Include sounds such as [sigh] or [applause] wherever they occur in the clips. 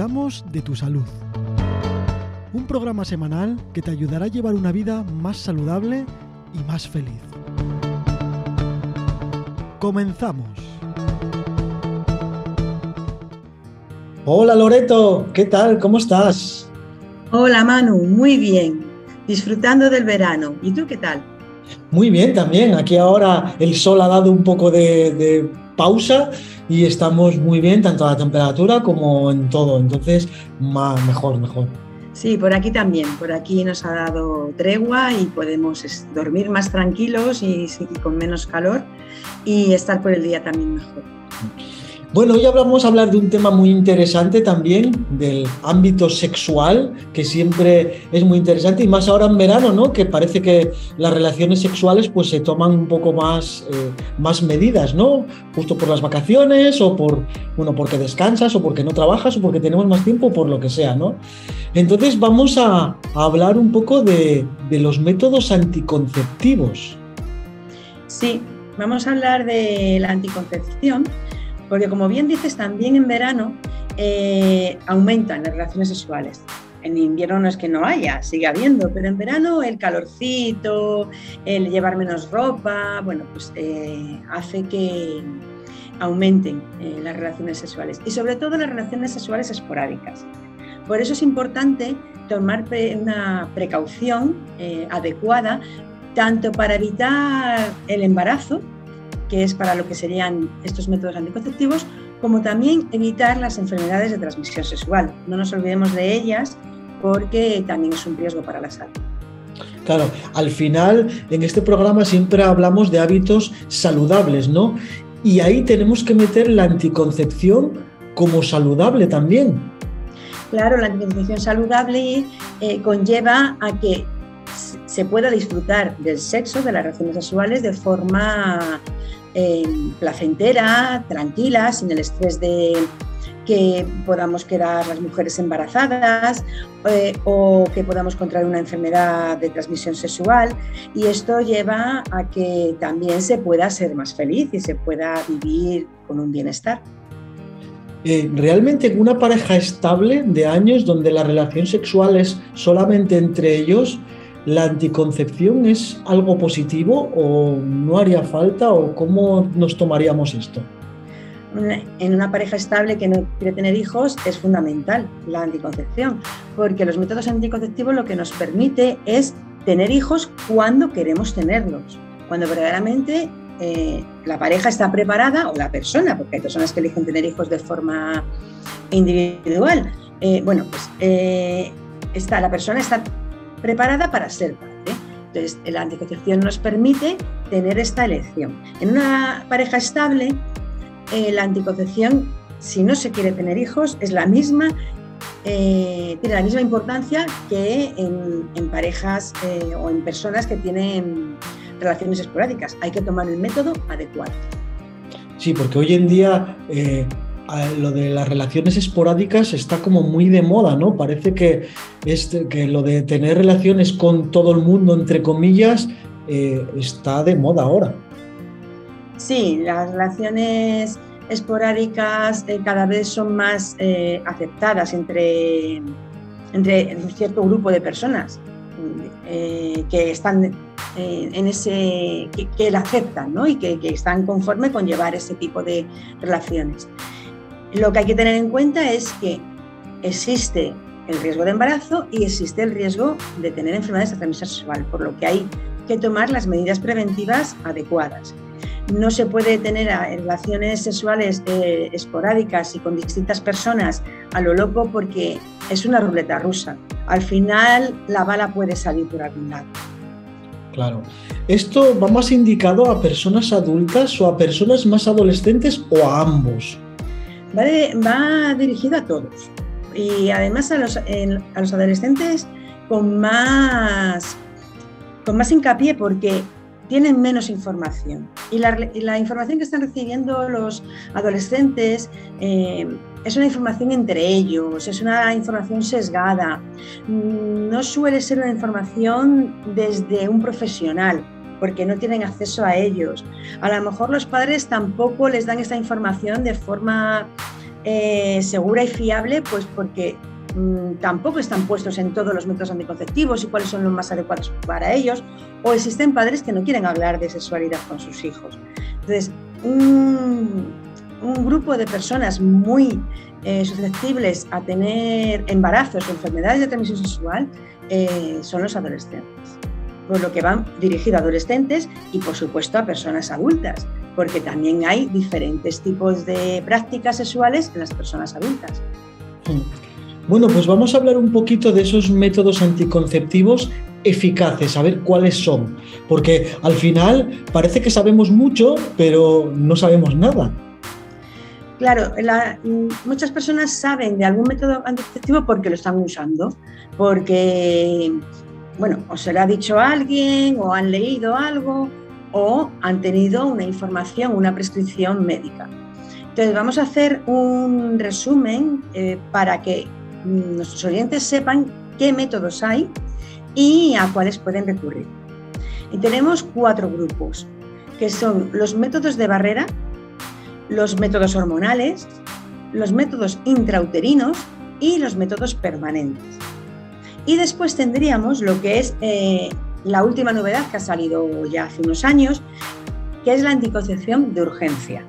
Cuidamos de tu salud. Un programa semanal que te ayudará a llevar una vida más saludable y más feliz. Comenzamos. Hola Loreto, ¿qué tal? ¿Cómo estás? Hola Manu, muy bien. Disfrutando del verano. ¿Y tú qué tal? Muy bien también. Aquí ahora el sol ha dado un poco de, pausa y estamos muy bien, tanto a la temperatura como en todo. Entonces, más, mejor, mejor. Sí, por aquí también. Por aquí nos ha dado tregua y podemos dormir más tranquilos y, y con menos calor y estar por el día también mejor. Bueno, hoy vamos a hablar de un tema muy interesante también, del ámbito sexual, que siempre es muy interesante, y más ahora en verano, ¿no? Que parece que las relaciones sexuales pues se toman un poco más, eh, más medidas, ¿no? Justo por las vacaciones, o por, bueno, porque descansas, o porque no trabajas, o porque tenemos más tiempo, por lo que sea, ¿no? Entonces vamos a, a hablar un poco de, de los métodos anticonceptivos. Sí, vamos a hablar de la anticoncepción porque como bien dices, también en verano eh, aumentan las relaciones sexuales. En invierno no es que no haya, sigue habiendo, pero en verano el calorcito, el llevar menos ropa, bueno, pues eh, hace que aumenten eh, las relaciones sexuales y sobre todo las relaciones sexuales esporádicas. Por eso es importante tomar una precaución adecuada tanto para evitar el embarazo, que es para lo que serían estos métodos anticonceptivos, como también evitar las enfermedades de transmisión sexual. No nos olvidemos de ellas porque también es un riesgo para la salud. Claro, al final en este programa siempre hablamos de hábitos saludables, ¿no? Y ahí tenemos que meter la anticoncepción como saludable también. Claro, la anticoncepción saludable eh, conlleva a que se pueda disfrutar del sexo, de las relaciones sexuales, de forma eh, placentera, tranquila, sin el estrés de que podamos quedar las mujeres embarazadas eh, o que podamos contraer una enfermedad de transmisión sexual. Y esto lleva a que también se pueda ser más feliz y se pueda vivir con un bienestar. Eh, realmente una pareja estable de años donde la relación sexual es solamente entre ellos, ¿La anticoncepción es algo positivo o no haría falta o cómo nos tomaríamos esto? En una pareja estable que no quiere tener hijos es fundamental la anticoncepción, porque los métodos anticonceptivos lo que nos permite es tener hijos cuando queremos tenerlos, cuando verdaderamente eh, la pareja está preparada o la persona, porque hay personas que eligen tener hijos de forma individual. Eh, bueno, pues eh, está, la persona está preparada para ser padre. Entonces, la anticoncepción nos permite tener esta elección. En una pareja estable, eh, la anticoncepción, si no se quiere tener hijos, es la misma, eh, tiene la misma importancia que en, parejas eh, o en personas que tienen relaciones esporádicas. Hay que tomar el método adecuado. Sí, porque hoy en día lo de las relaciones esporádicas está como muy de moda, ¿no? Parece que, que lo de tener relaciones con todo el mundo, entre comillas, eh, está de moda ahora. Sí, las relaciones esporádicas eh, cada vez son más eh, aceptadas entre, entre un cierto grupo de personas que están en ese que, que, la aceptan ¿no? y que, que, están conforme con llevar ese tipo de relaciones. Lo que hay que tener en cuenta es que existe el riesgo de embarazo y existe el riesgo de tener enfermedades de transmisión sexual, por lo que hay que tomar las medidas preventivas adecuadas. No se puede tener relaciones sexuales eh, esporádicas y con distintas personas a lo loco porque es una ruleta rusa. Al final la bala puede salir por algún lado. Claro. ¿Esto va más indicado a personas adultas o a personas más adolescentes o a ambos? Va, dirigido a todos. Y además a los, a los adolescentes con más, con más hincapié porque tienen menos información. Y la, información que están recibiendo los adolescentes eh, es una información entre ellos, es una información sesgada, no suele ser una información desde un profesional porque no tienen acceso a ellos. A lo mejor los padres tampoco les dan esta información de forma eh, segura y fiable, pues porque mm, tampoco están puestos en todos los métodos anticonceptivos y cuáles son los más adecuados para ellos, o existen padres que no quieren hablar de sexualidad con sus hijos. Entonces, un, grupo de personas muy eh, susceptibles a tener embarazos o enfermedades de transmisión sexual eh, son los adolescentes, por lo que van dirigido a adolescentes y por supuesto a personas adultas, porque también hay diferentes tipos de prácticas sexuales en las personas adultas. Bueno, pues vamos a hablar un poquito de esos métodos anticonceptivos eficaces, a ver cuáles son, porque al final parece que sabemos mucho, pero no sabemos nada. Claro, muchas personas saben de algún método anticonceptivo porque lo están usando, porque, bueno, o se lo ha dicho alguien, o han leído algo, o han tenido una información, una prescripción médica. Entonces, vamos a hacer un resumen eh, para que mm, nuestros oyentes sepan qué métodos hay y a cuáles pueden recurrir. Y tenemos cuatro grupos, que son los métodos de barrera, los métodos hormonales, los métodos intrauterinos y los métodos permanentes. Y después tendríamos lo que es eh, la última novedad que ha salido ya hace unos años, que es la anticoncepción de urgencia,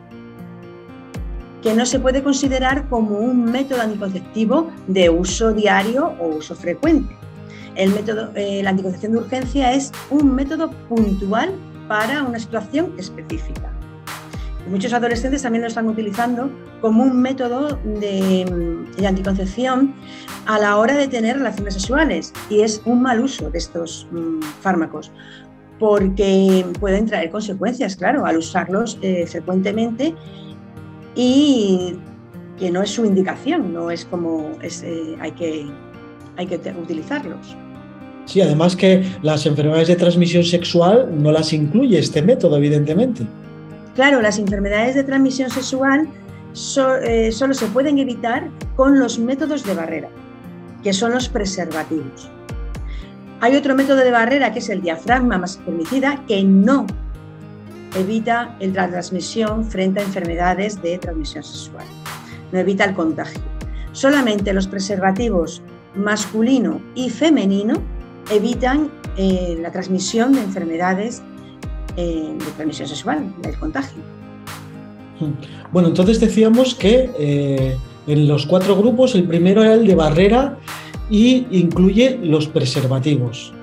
que no se puede considerar como un método anticonceptivo de uso diario o uso frecuente. El método, eh, la anticoncepción de urgencia es un método puntual para una situación específica. Muchos adolescentes también lo están utilizando como un método de, anticoncepción a la hora de tener relaciones sexuales y es un mal uso de estos mm, fármacos porque pueden traer consecuencias, claro, al usarlos eh, frecuentemente y que no es su indicación, no es como eh, hay, que, hay que utilizarlos. Sí, además que las enfermedades de transmisión sexual no las incluye este método, evidentemente. Claro, las enfermedades de transmisión sexual eh, solo se pueden evitar con los métodos de barrera, que son los preservativos. Hay otro método de barrera que es el diafragma más permitida, que no evita la transmisión frente a enfermedades de transmisión sexual, no evita el contagio. Solamente los preservativos masculino y femenino evitan eh, la transmisión de enfermedades de transmisión sexual, del contagio. Bueno, entonces decíamos que eh, en los cuatro grupos el primero era el de barrera y incluye los preservativos.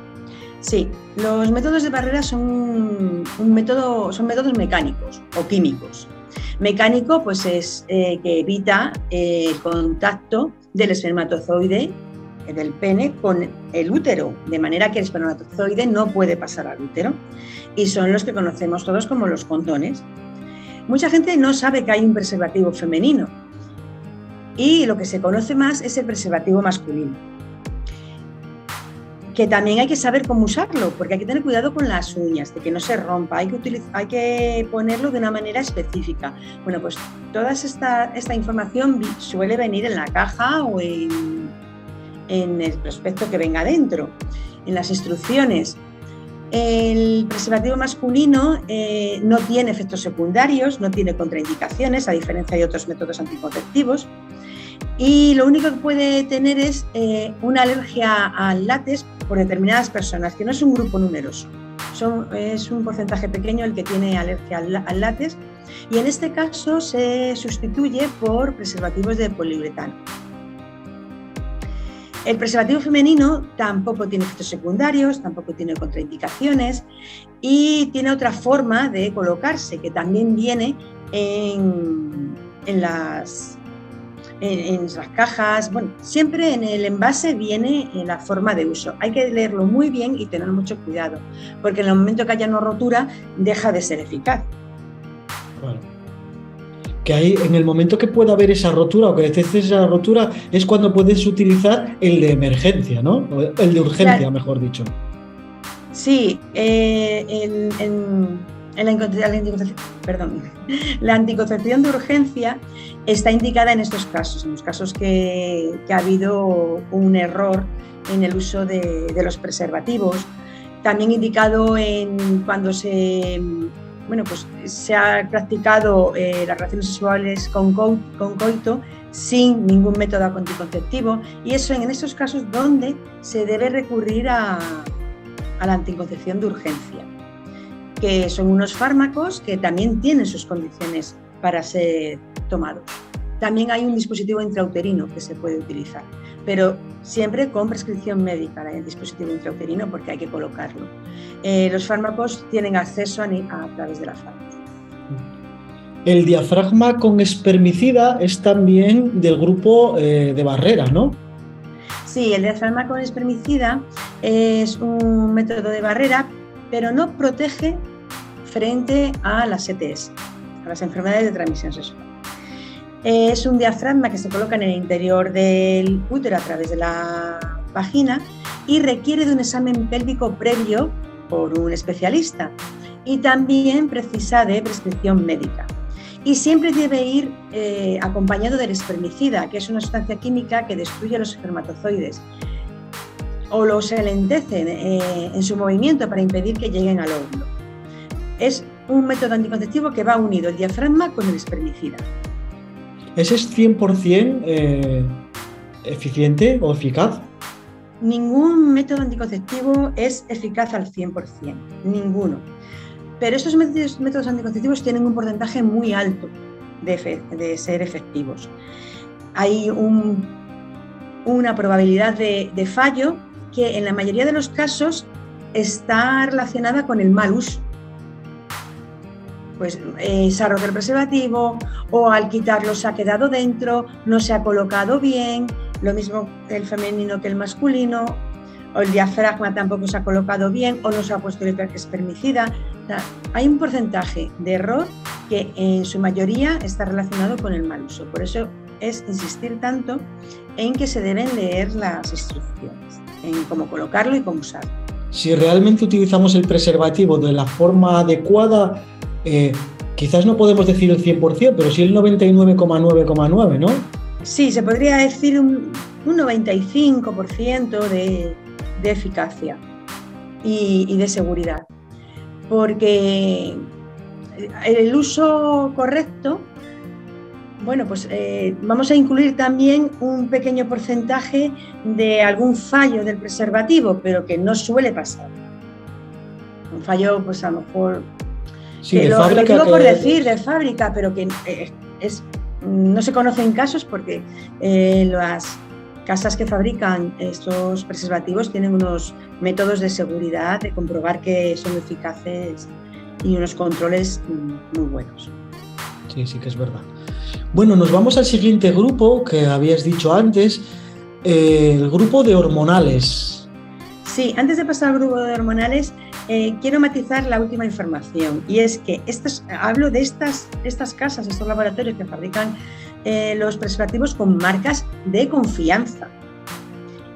Sí, los métodos de barrera son, un método, son métodos mecánicos o químicos. Mecánico pues es eh, que evita eh, el contacto del espermatozoide del pene con el útero, de manera que el espermatozoide no puede pasar al útero. Y son los que conocemos todos como los condones. Mucha gente no sabe que hay un preservativo femenino y lo que se conoce más es el preservativo masculino. Que también hay que saber cómo usarlo, porque hay que tener cuidado con las uñas, de que no se rompa, hay que, hay que ponerlo de una manera específica. Bueno, pues toda esta, esta información suele venir en la caja o en en el prospecto que venga dentro, en las instrucciones. El preservativo masculino eh, no tiene efectos secundarios, no tiene contraindicaciones, a diferencia de otros métodos anticonceptivos. Y lo único que puede tener es eh, una alergia al látex por determinadas personas, que no es un grupo numeroso. es un porcentaje pequeño el que tiene alergia al, al látex. Y en este caso se sustituye por preservativos de poliuretano. El preservativo femenino tampoco tiene efectos secundarios, tampoco tiene contraindicaciones y tiene otra forma de colocarse que también viene en, las, en, las cajas. Bueno, siempre en el envase viene en la forma de uso. Hay que leerlo muy bien y tener mucho cuidado, porque en el momento que haya una rotura deja de ser eficaz que hay en el momento que pueda haber esa rotura o que detectes esa rotura es cuando puedes utilizar el de emergencia, ¿no? El de urgencia, mejor dicho. Sí, eh, en, la, anticoncepción, perdón, [laughs] la anticoncepción de urgencia está indicada en estos casos, en los casos que, ha habido un error en el uso de, de los preservativos, también indicado en cuando se bueno, pues se ha practicado eh, las relaciones sexuales con, coito sin ningún método anticonceptivo y eso en estos casos donde se debe recurrir a, a la anticoncepción de urgencia, que son unos fármacos que también tienen sus condiciones para ser tomados. También hay un dispositivo intrauterino que se puede utilizar, pero siempre con prescripción médica el dispositivo intrauterino porque hay que colocarlo. Eh, los fármacos tienen acceso a, a través de la farmacia. El diafragma con espermicida es también del grupo eh, de barrera, ¿no? Sí, el diafragma con espermicida es un método de barrera, pero no protege frente a las ETS, a las enfermedades de transmisión sexual. Es un diafragma que se coloca en el interior del útero a través de la vagina y requiere de un examen pélvico previo por un especialista y también precisa de prescripción médica. Y siempre debe ir eh, acompañado del espermicida, que es una sustancia química que destruye los espermatozoides o los alentece eh, en su movimiento para impedir que lleguen al óvulo. Es un método anticonceptivo que va unido el diafragma con el espermicida. ¿Ese es 100% eh, eficiente o eficaz? Ningún método anticonceptivo es eficaz al 100%, ninguno. Pero estos métodos, anticonceptivos tienen un porcentaje muy alto de, ser efectivos. Hay una probabilidad de, de fallo que en la mayoría de los casos está relacionada con el mal uso pues eh, se ha roto el preservativo o al quitarlo se ha quedado dentro, no se ha colocado bien, lo mismo el femenino que el masculino, o el diafragma tampoco se ha colocado bien o no se ha puesto el espermicida. hay un porcentaje de error que en su mayoría está relacionado con el mal uso. Por eso es insistir tanto en que se deben leer las instrucciones, en cómo colocarlo y cómo usarlo. Si realmente utilizamos el preservativo de la forma adecuada, eh, quizás no podemos decir el 100%, pero sí el 99,9,9, ¿no? Sí, se podría decir un, 95% de, eficacia y, de seguridad, porque el uso correcto, bueno, pues eh, vamos a incluir también un pequeño porcentaje de algún fallo del preservativo, pero que no suele pasar. Un fallo, pues a lo mejor Sí, de lo, fábrica. Lo digo por decir, de fábrica, pero que eh, es, no se conocen casos porque eh, las casas que fabrican estos preservativos tienen unos métodos de seguridad, de comprobar que son eficaces y unos controles muy buenos. Sí, sí que es verdad. Bueno, nos vamos al siguiente grupo que habías dicho antes, eh, el grupo de hormonales. Sí, antes de pasar al grupo de hormonales, eh, quiero matizar la última información y es que estas, hablo de estas, estas casas, estos laboratorios que fabrican eh, los preservativos con marcas de confianza.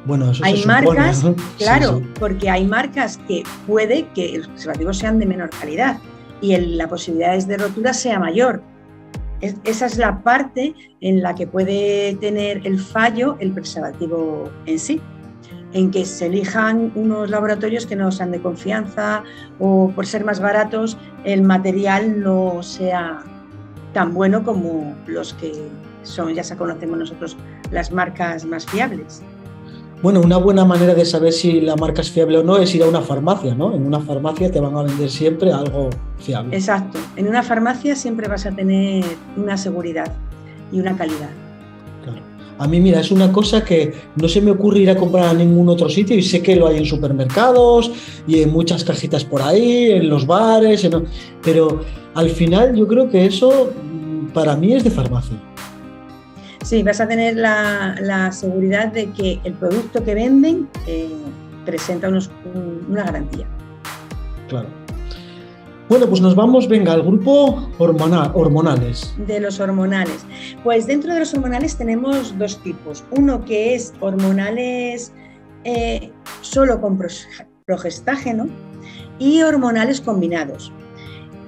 Bueno, eso hay marcas, claro, porque hay marcas que puede que los preservativos sean de menor calidad y la posibilidad de rotura sea mayor. esa es la parte en la que puede tener el fallo el preservativo en sí en que se elijan unos laboratorios que no sean de confianza o por ser más baratos el material no sea tan bueno como los que son, ya se conocemos nosotros, las marcas más fiables. Bueno, una buena manera de saber si la marca es fiable o no es ir a una farmacia, ¿no? En una farmacia te van a vender siempre algo fiable. Exacto, en una farmacia siempre vas a tener una seguridad y una calidad. A mí, mira, es una cosa que no se me ocurre ir a comprar a ningún otro sitio y sé que lo hay en supermercados y en muchas cajitas por ahí, en los bares, pero al final yo creo que eso mm, para mí es de farmacia. Sí, vas a tener la, seguridad de que el producto que venden eh, presenta una garantía. Claro. Bueno, pues nos vamos, venga, al grupo hormonal, hormonales. De los hormonales. Pues dentro de los hormonales tenemos dos tipos. Uno que es hormonales eh, solo con progestágeno y hormonales combinados.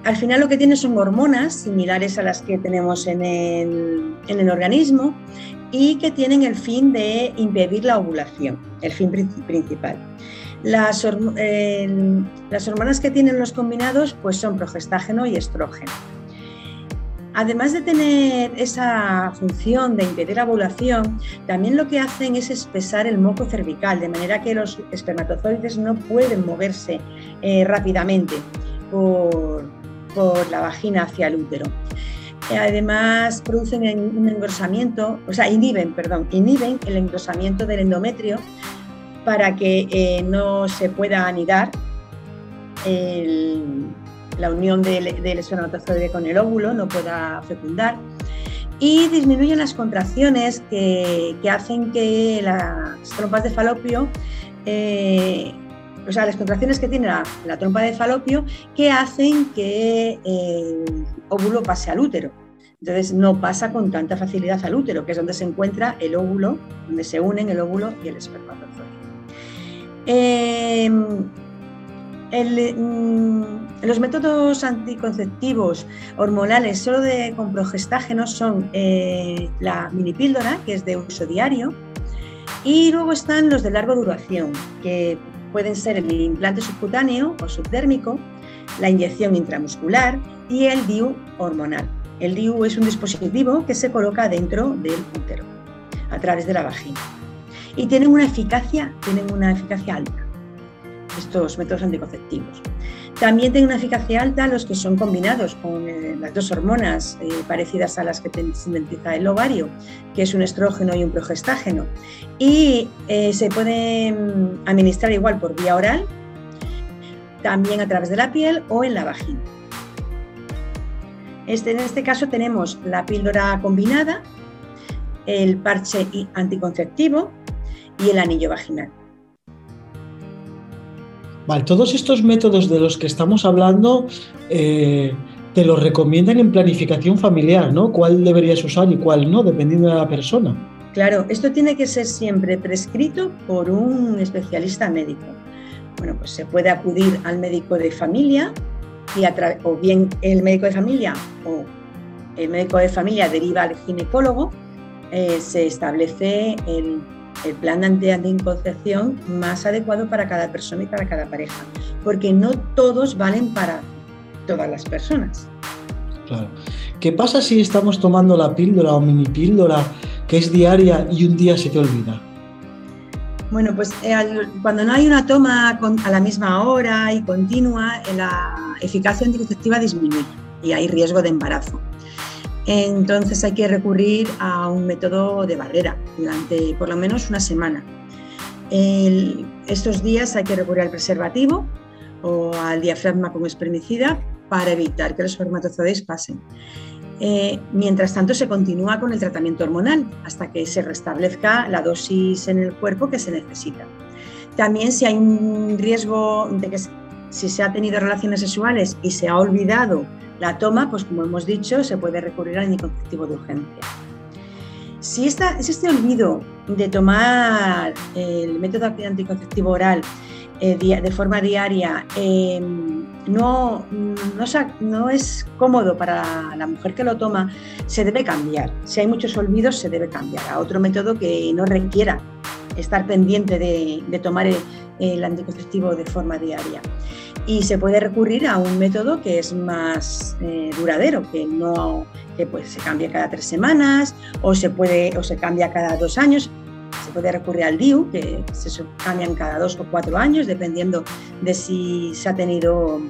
Al final lo que tiene son hormonas similares a las que tenemos en el, en el organismo y que tienen el fin de impedir la ovulación, el fin principal. Las, las hormonas que tienen los combinados pues son progestágeno y estrógeno. Además de tener esa función de impedir la ovulación, también lo que hacen es espesar el moco cervical, de manera que los espermatozoides no pueden moverse eh, rápidamente por, la vagina hacia el útero. Además, producen un engrosamiento, o sea, inhiben, perdón, inhiben el engrosamiento del endometrio para que eh, no se pueda anidar la unión del, espermatozoide con el óvulo no pueda fecundar y disminuyen las contracciones que, hacen que las trompas de falopio, eh, o sea, las contracciones que tiene la, trompa de falopio que hacen que el óvulo pase al útero. Entonces no pasa con tanta facilidad al útero, que es donde se encuentra el óvulo, donde se unen el óvulo y el espermatozoide. Eh, Mm, los métodos anticonceptivos hormonales solo de, con progestágenos son eh, la minipíldora, que es de uso diario, y luego están los de larga duración, que pueden ser el implante subcutáneo o subdérmico, la inyección intramuscular y el DIU hormonal. El DIU es un dispositivo que se coloca dentro del útero, a través de la vagina. Y tienen una eficacia, tienen una eficacia alta estos métodos anticonceptivos. También tienen una eficacia alta los que son combinados con eh, las dos hormonas eh, parecidas a las que sintetiza el ovario, que es un estrógeno y un progestágeno. Y eh, se pueden administrar igual por vía oral, también a través de la piel o en la vagina. Este, en este caso tenemos la píldora combinada, el parche anticonceptivo y el anillo vaginal. Vale, todos estos métodos de los que estamos hablando eh, te los recomiendan en planificación familiar, ¿no? ¿Cuál deberías usar y cuál no, dependiendo de la persona? Claro, esto tiene que ser siempre prescrito por un especialista médico. Bueno, pues se puede acudir al médico de familia y o bien el médico de familia o el médico de familia deriva al ginecólogo, eh, se establece el el plan de anticoncepción más adecuado para cada persona y para cada pareja, porque no todos valen para todas las personas. Claro. ¿Qué pasa si estamos tomando la píldora o mini píldora que es diaria y un día se te olvida? Bueno, pues eh, cuando no hay una toma a la misma hora y continua, la eficacia anticonceptiva disminuye y hay riesgo de embarazo. Entonces hay que recurrir a un método de barrera durante por lo menos una semana. estos días hay que recurrir al preservativo o al diafragma como espermicida para evitar que los espermatozoides pasen. Eh, mientras tanto, se continúa con el tratamiento hormonal hasta que se restablezca la dosis en el cuerpo que se necesita. También si hay un riesgo de que si se ha tenido relaciones sexuales y se ha olvidado la toma, pues como hemos dicho, se puede recurrir al anticonceptivo de urgencia. Si, esta, este olvido de tomar el método anticonceptivo oral eh, de forma diaria em, no, no, es cómodo para la mujer que lo toma, se debe cambiar. Si hay muchos olvidos, se debe cambiar a otro método que no requiera estar pendiente de, tomar el anticonceptivo de forma diaria y se puede recurrir a un método que es más eh, duradero, que no que pues, se cambia cada tres semanas o se, puede, o se cambia cada dos años. Se puede recurrir al DIU, que se cambian cada dos o cuatro años, dependiendo de si se ha tenido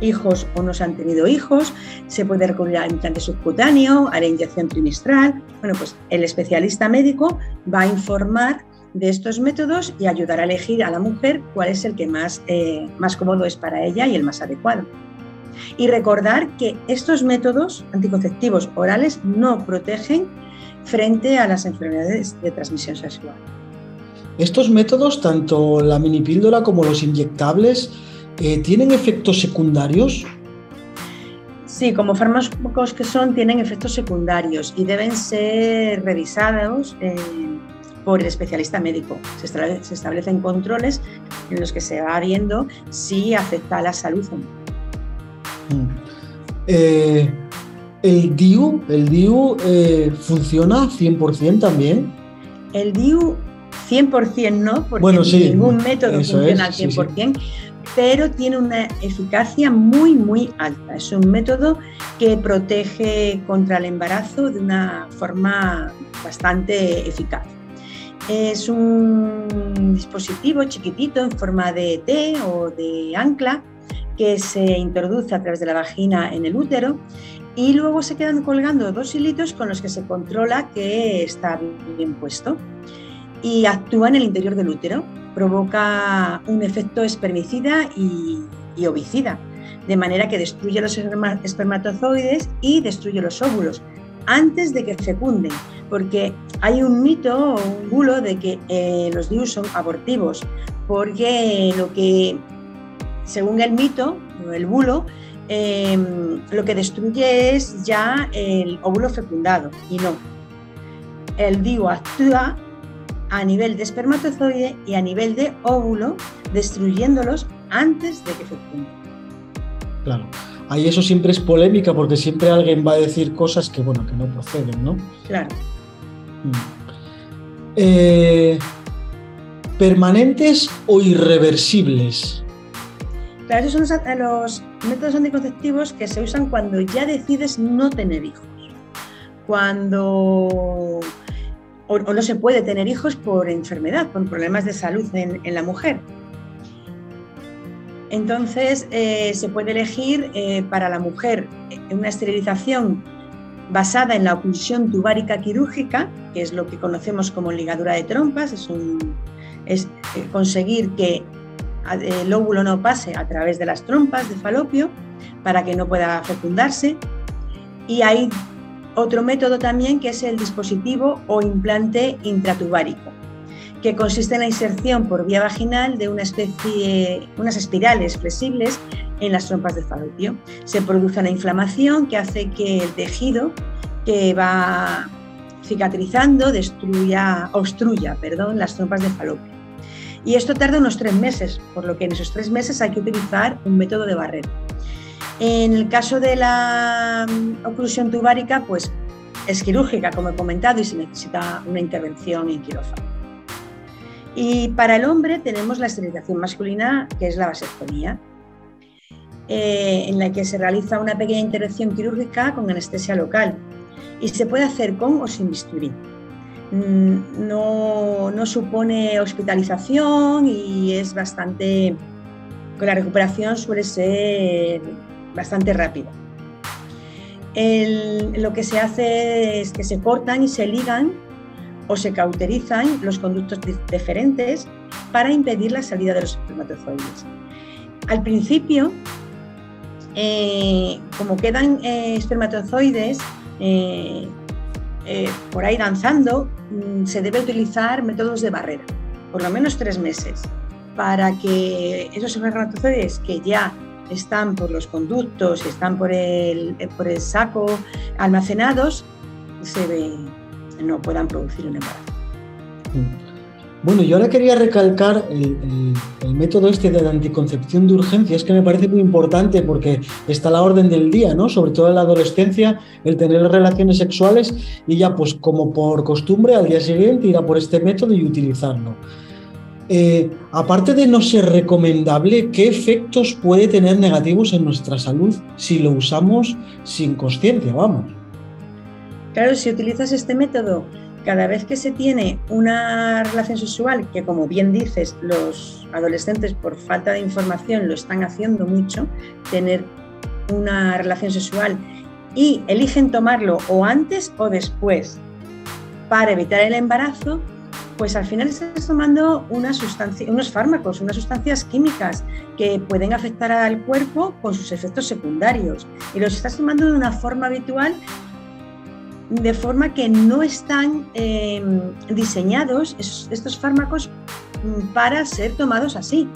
hijos o no se han tenido hijos. Se puede recurrir al implante subcutáneo, a la inyección trimestral. Bueno, pues el especialista médico va a informar de estos métodos y ayudar a elegir a la mujer cuál es el que más, eh, más cómodo es para ella y el más adecuado. Y recordar que estos métodos anticonceptivos orales no protegen frente a las enfermedades de transmisión sexual. Estos métodos, tanto la mini píldora como los inyectables, eh, ¿tienen efectos secundarios? Sí, como fármacos que son, tienen efectos secundarios y deben ser revisados por el especialista médico. Se, establecen controles en los que se va viendo si afecta a la salud o no. Mm. Eh, ¿El DIU, el DIU eh, funciona 100% también? El DIU 100% no, porque ningún método funciona al 100%, pero tiene una eficacia muy, muy alta. Es un método que protege contra el embarazo de una forma bastante eficaz. Es un dispositivo chiquitito en forma de T o de ancla que se introduce a través de la vagina en el útero y luego se quedan colgando dos hilitos con los que se controla que está bien puesto y actúa en el interior del útero. Provoca un efecto espermicida y, y ovicida, de manera que destruye los espermatozoides y destruye los óvulos antes de que fecunden, porque hay un mito o un bulo de que eh, los DIU son abortivos, porque lo que, según el mito o el bulo, em, lo que destruye es ya el óvulo fecundado y no. El DIU actúa a nivel de espermatozoide y a nivel de óvulo, destruyéndolos antes de que fecunden. Claro. Ahí eso siempre es polémica porque siempre alguien va a decir cosas que, bueno, que no proceden, ¿no? Claro. Eh, ¿Permanentes o irreversibles? Claro, esos son los métodos anticonceptivos que se usan cuando ya decides no tener hijos. Cuando o, no se puede tener hijos por enfermedad, por problemas de salud en, la mujer. Entonces, eh, se puede elegir eh, para la mujer una esterilización basada en la oclusión tubárica quirúrgica, que es lo que conocemos como ligadura de trompas, es, es eh, conseguir que el óvulo no pase a través de las trompas de falopio para que no pueda fecundarse. Y hay otro método también que es el dispositivo o implante intratubárico, que consiste en la inserción por vía vaginal de unas espirales flexibles en las trompas de falopio. Se produce una inflamación que hace que el tejido que va cicatrizando destruya, obstruya perdón, las trompas de falopio. Y esto tarda unos tres meses, por lo que en esos tres meses hay que utilizar un método de barrera. En el caso de la mm, oclusión tubárica, pues es quirúrgica, como he comentado, y se necesita una intervención en quirófano. Y para el hombre tenemos la esterilización masculina, que es la vasectomía, eh, en la que se realiza una pequeña intervención quirúrgica con anestesia local y se puede hacer con o sin bisturí. Mm, no, no supone hospitalización y es bastante, con la recuperación suele ser bastante rápido. lo que se hace es que se cortan y se ligan o se cauterizan los conductos deferentes para impedir la salida de los espermatozoides. Al principio, eh, como quedan eh, espermatozoides eh, por ahí danzando, mm, se debe utilizar métodos de barrera, por lo menos tres meses, para que esos espermatozoides que ya están por los conductos, están por el, por el saco almacenados, se no puedan producir un embarazo. Mm. Bueno, yo ahora quería recalcar el, método este de la anticoncepción de urgencia, es que me parece muy importante porque está a la orden del día, ¿no? Sobre todo en la adolescencia, el tener relaciones sexuales y ya pues como por costumbre al día siguiente ir a por este método y utilizarlo. Eh, aparte de no ser recomendable, ¿qué efectos puede tener negativos en nuestra salud si lo usamos sin conciencia? Vamos. Claro, si utilizas este método cada vez que se tiene una relación sexual, que como bien dices, los adolescentes por falta de información lo están haciendo mucho, tener una relación sexual y eligen tomarlo o antes o después para evitar el embarazo, pues al final estás tomando unos fármacos, unas sustancias químicas que pueden afectar al cuerpo con sus efectos secundarios. Y los estás tomando de una forma habitual, de forma que no están em, diseñados estos fármacos para ser tomados así.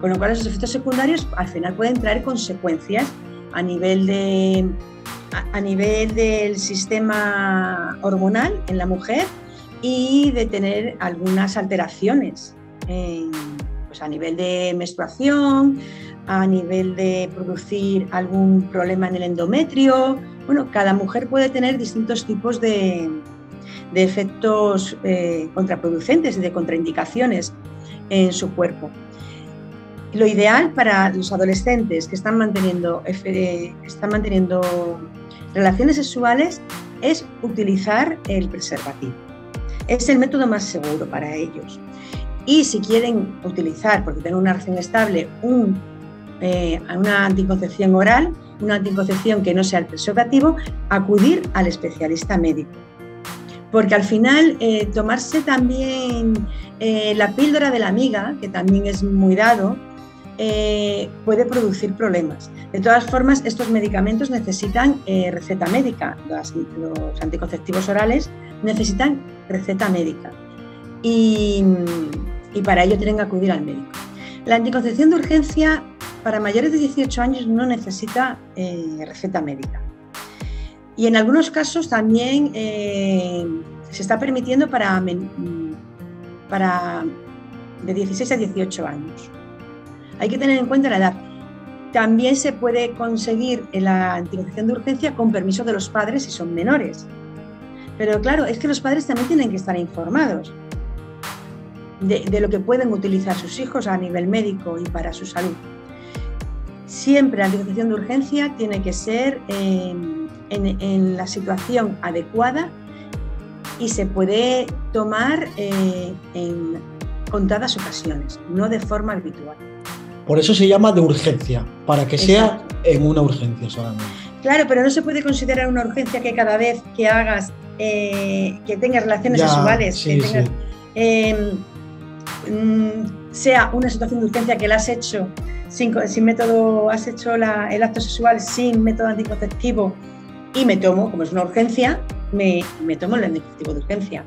Con lo cual esos efectos secundarios al final pueden traer consecuencias a nivel de a nivel del sistema hormonal en la mujer y de tener algunas alteraciones pues a nivel de menstruación, a nivel de producir algún problema en el endometrio. Bueno, cada mujer puede tener distintos tipos de, de efectos eh, contraproducentes y de contraindicaciones en su cuerpo. Lo ideal para los adolescentes que están manteniendo, están manteniendo relaciones sexuales es utilizar el preservativo. Es el método más seguro para ellos. Y si quieren utilizar, porque tienen una relación estable, un, eh, una anticoncepción oral, una anticoncepción que no sea el preservativo, acudir al especialista médico. Porque al final eh, tomarse también eh, la píldora de la amiga, que también es muy dado, puede producir problemas. De todas formas, estos medicamentos necesitan receta médica. los anticonceptivos orales necesitan receta médica. Y, y para ello tienen que acudir al médico. La anticoncepción de urgencia para mayores de 18 años no necesita eh, receta médica. Y en algunos casos también eh, se está permitiendo para, para de 16 a 18 años. Hay que tener en cuenta la edad. También se puede conseguir la anticoncepción de urgencia con permiso de los padres si son menores. Pero claro, es que los padres también tienen que estar informados de, lo que pueden utilizar sus hijos a nivel médico y para su salud. Siempre la anticoncepción de urgencia tiene que ser en, la situación adecuada y se puede tomar eh, en contadas ocasiones, no de forma habitual. Por eso se llama de urgencia, para que sea en una urgencia solamente. Claro, pero no se puede considerar una urgencia que cada vez que hagas, eh, que tengas relaciones sexuales, em, Mm, sea una situación de urgencia que la has hecho sin, método, has hecho el acto sexual sin método anticonceptivo y me tomo, como es una urgencia, me, tomo el anticonceptivo de urgencia.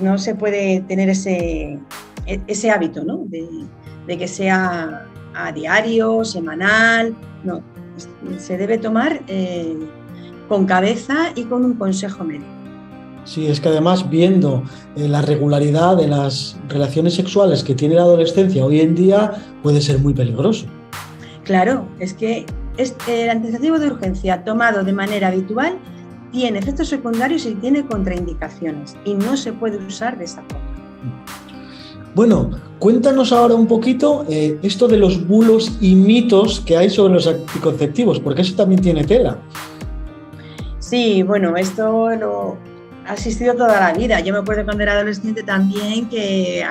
No se puede tener ese, e, ese hábito, ¿no? De, de que sea a diario, semanal, no. Se debe tomar eh, con cabeza y con un consejo médico. Sí, es que además viendo eh, la regularidad de las relaciones sexuales que tiene la adolescencia hoy en día puede ser muy peligroso. Claro, es que el anticonceptivo de urgencia tomado de manera habitual tiene efectos secundarios y tiene contraindicaciones y no se puede usar de esa forma. Bueno, cuéntanos ahora un poquito eh, esto de los bulos y mitos que hay sobre los anticonceptivos, porque eso también tiene tela. Sí, bueno, esto lo, ha existido toda la vida. Yo me acuerdo cuando era adolescente también que,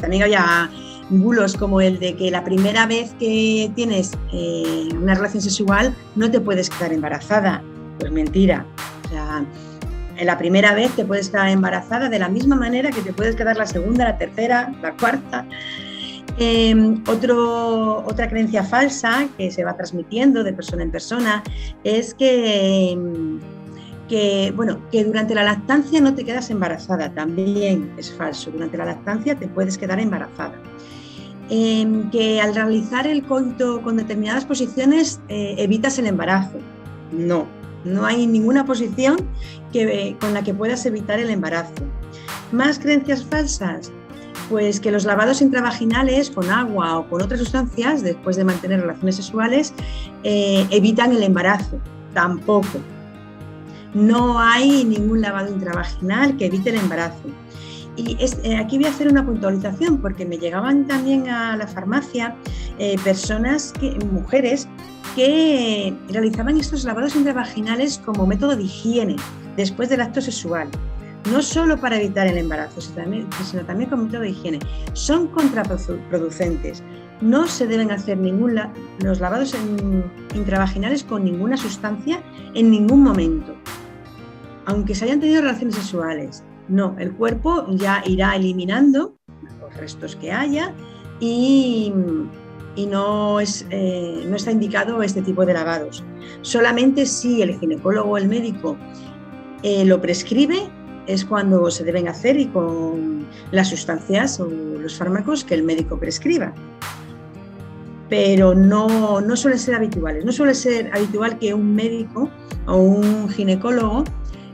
también había bulos como el de que la primera vez que tienes eh, una relación sexual no te puedes quedar embarazada. Pues mentira. O sea, la primera vez te puedes quedar embarazada de la misma manera que te puedes quedar la segunda, la tercera, la cuarta. Otro, otra creencia falsa que se va transmitiendo de persona en persona es que em, que, bueno, que durante la lactancia no te quedas embarazada, también es falso. Durante la lactancia te puedes quedar embarazada. Em, que al realizar el coito con determinadas posiciones eh, evitas el embarazo. No, no hay ninguna posición que, con la que puedas evitar el embarazo. Más creencias falsas, pues que los lavados intravaginales con agua o con otras sustancias después de mantener relaciones sexuales eh, evitan el embarazo. Tampoco. No hay ningún lavado intravaginal que evite el embarazo. Y eh, aquí voy a hacer una puntualización porque me llegaban también a la farmacia eh, personas, que, mujeres, que realizaban estos lavados intravaginales como método de higiene después del acto sexual. No solo para evitar el embarazo, sino también, como método de higiene. Son contraproducentes. No se deben hacer ningún los lavados intravaginales con ninguna sustancia en ningún momento aunque se hayan tenido relaciones sexuales. No, el cuerpo ya irá eliminando los restos que haya y, no, es, eh, no está indicado este tipo de lavados. Solamente si el ginecólogo o el médico eh, lo prescribe es cuando se deben hacer y con las sustancias o los fármacos que el médico prescriba. Pero no, no suelen ser habituales. No suele ser habitual que un médico o un ginecólogo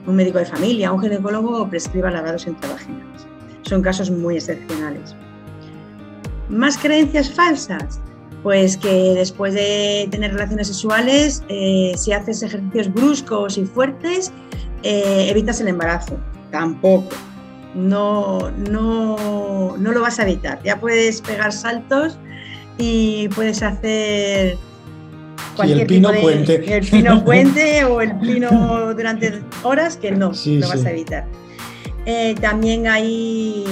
un médico de familia, un ginecólogo prescriba lavados intravaginales. Son casos muy excepcionales. ¿Más creencias falsas? Pues que después de tener relaciones sexuales, eh, si haces ejercicios bruscos y fuertes, eh, evitas el embarazo. tampoco. No, no, no lo vas a evitar. Ya puedes pegar saltos y puedes hacer cualquier el pino puente. [laughs] El pino [laughs] puente o el pino durante horas que no, lo vas a evitar. Eh, también hay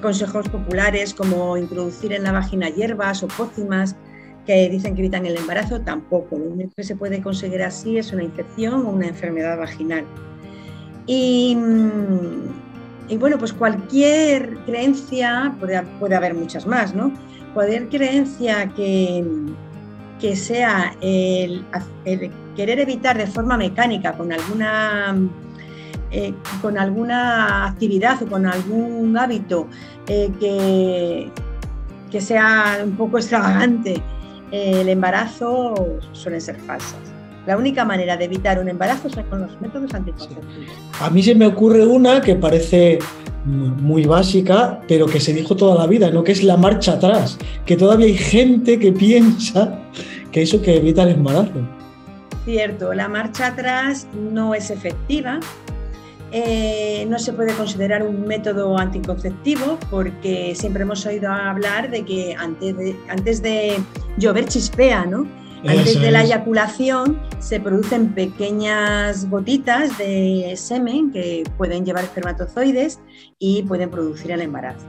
consejos populares como introducir en la vagina hierbas o pócimas que dicen que evitan el embarazo, tampoco. Lo único que se puede conseguir así es una infección o una enfermedad vaginal. Y, mm, bueno, pues cualquier creencia, puede, puede haber muchas más, ¿no? Cualquier creencia que, que sea el, querer evitar de forma mecánica con alguna eh, con alguna actividad o con algún hábito eh, que, que, sea un poco extravagante, eh, el embarazo suelen ser falsas. La única manera de evitar un embarazo es con los métodos anticonceptivos. A mí se me ocurre una que parece muy básica, pero que se dijo toda la vida, ¿no? Que es la marcha atrás. Que todavía hay gente que piensa que eso que evita el embarazo. Cierto, la marcha atrás no es efectiva eh, no se puede considerar un método anticonceptivo porque siempre hemos oído hablar de que antes de, antes de llover chispea, ¿no? Antes de la eyaculación se producen pequeñas gotitas de semen que pueden llevar espermatozoides y pueden producir el embarazo.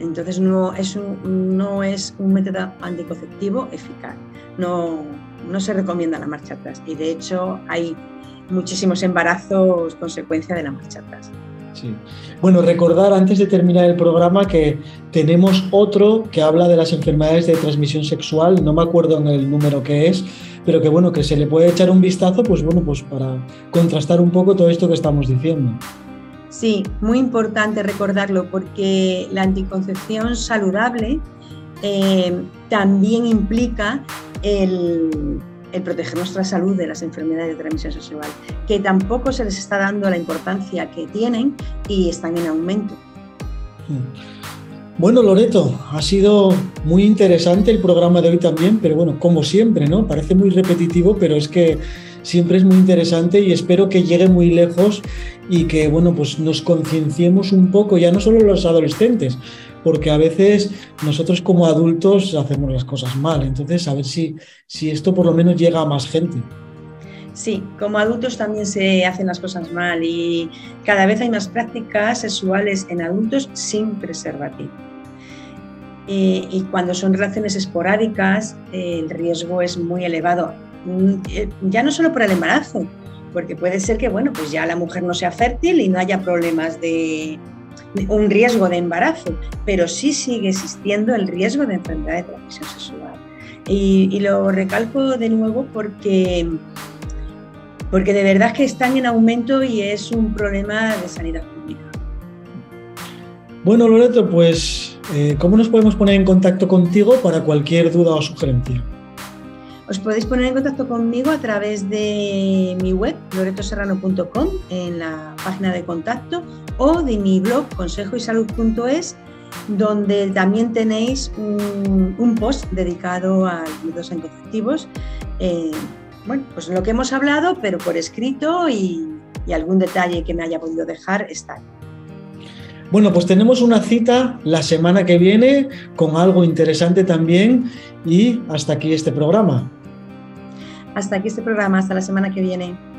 Entonces no es un, no es un método anticonceptivo eficaz. No, no se recomienda la marcha atrás. Y de hecho hay muchísimos embarazos consecuencia de la marcha atrás. Sí. Bueno, recordar antes de terminar el programa que tenemos otro que habla de las enfermedades de transmisión sexual, no me acuerdo en el número que es, pero que bueno, que se le puede echar un vistazo, pues bueno, pues para contrastar un poco todo esto que estamos diciendo. Sí, muy importante recordarlo porque la anticoncepción saludable eh, también implica el proteger nuestra salud de las enfermedades de transmisión sexual, que tampoco se les está dando la importancia que tienen y están en aumento. Bueno, Loreto, ha sido muy interesante el programa de hoy también, pero bueno, como siempre, ¿no? Parece muy repetitivo, pero es que siempre es muy interesante y espero que llegue muy lejos y que, bueno, pues nos concienciemos un poco, ya no solo los adolescentes, porque a veces nosotros como adultos hacemos las cosas mal. Entonces, a ver si, si esto por lo menos llega a más gente. Sí, como adultos también se hacen las cosas mal y cada vez hay más prácticas sexuales en adultos sin preservativo. Eh, y cuando son relaciones esporádicas, el riesgo es muy elevado. Mm, eh, ya no solo por el embarazo, porque puede ser que bueno, pues ya la mujer no sea fértil y no haya problemas de, un riesgo de embarazo, pero sí sigue existiendo el riesgo de enfermedad de transmisión sexual. Y, lo recalco de nuevo porque, porque de verdad que están en aumento y es un problema de sanidad pública. Bueno, Loreto, pues, eh, ¿cómo nos podemos poner en contacto contigo para cualquier duda o sugerencia? Os podéis poner en contacto conmigo a través de mi web, loretoserrano.com, en la página de contacto, o de mi blog, consejoysalud.es, donde también tenéis un, post dedicado a métodos anticonceptivos. Eh, bueno, pues lo que hemos hablado, pero por escrito y, y algún detalle que me haya podido dejar está. Bueno, pues tenemos una cita la semana que viene con algo interesante también y hasta aquí este programa. Hasta aquí este programa, hasta la semana que viene.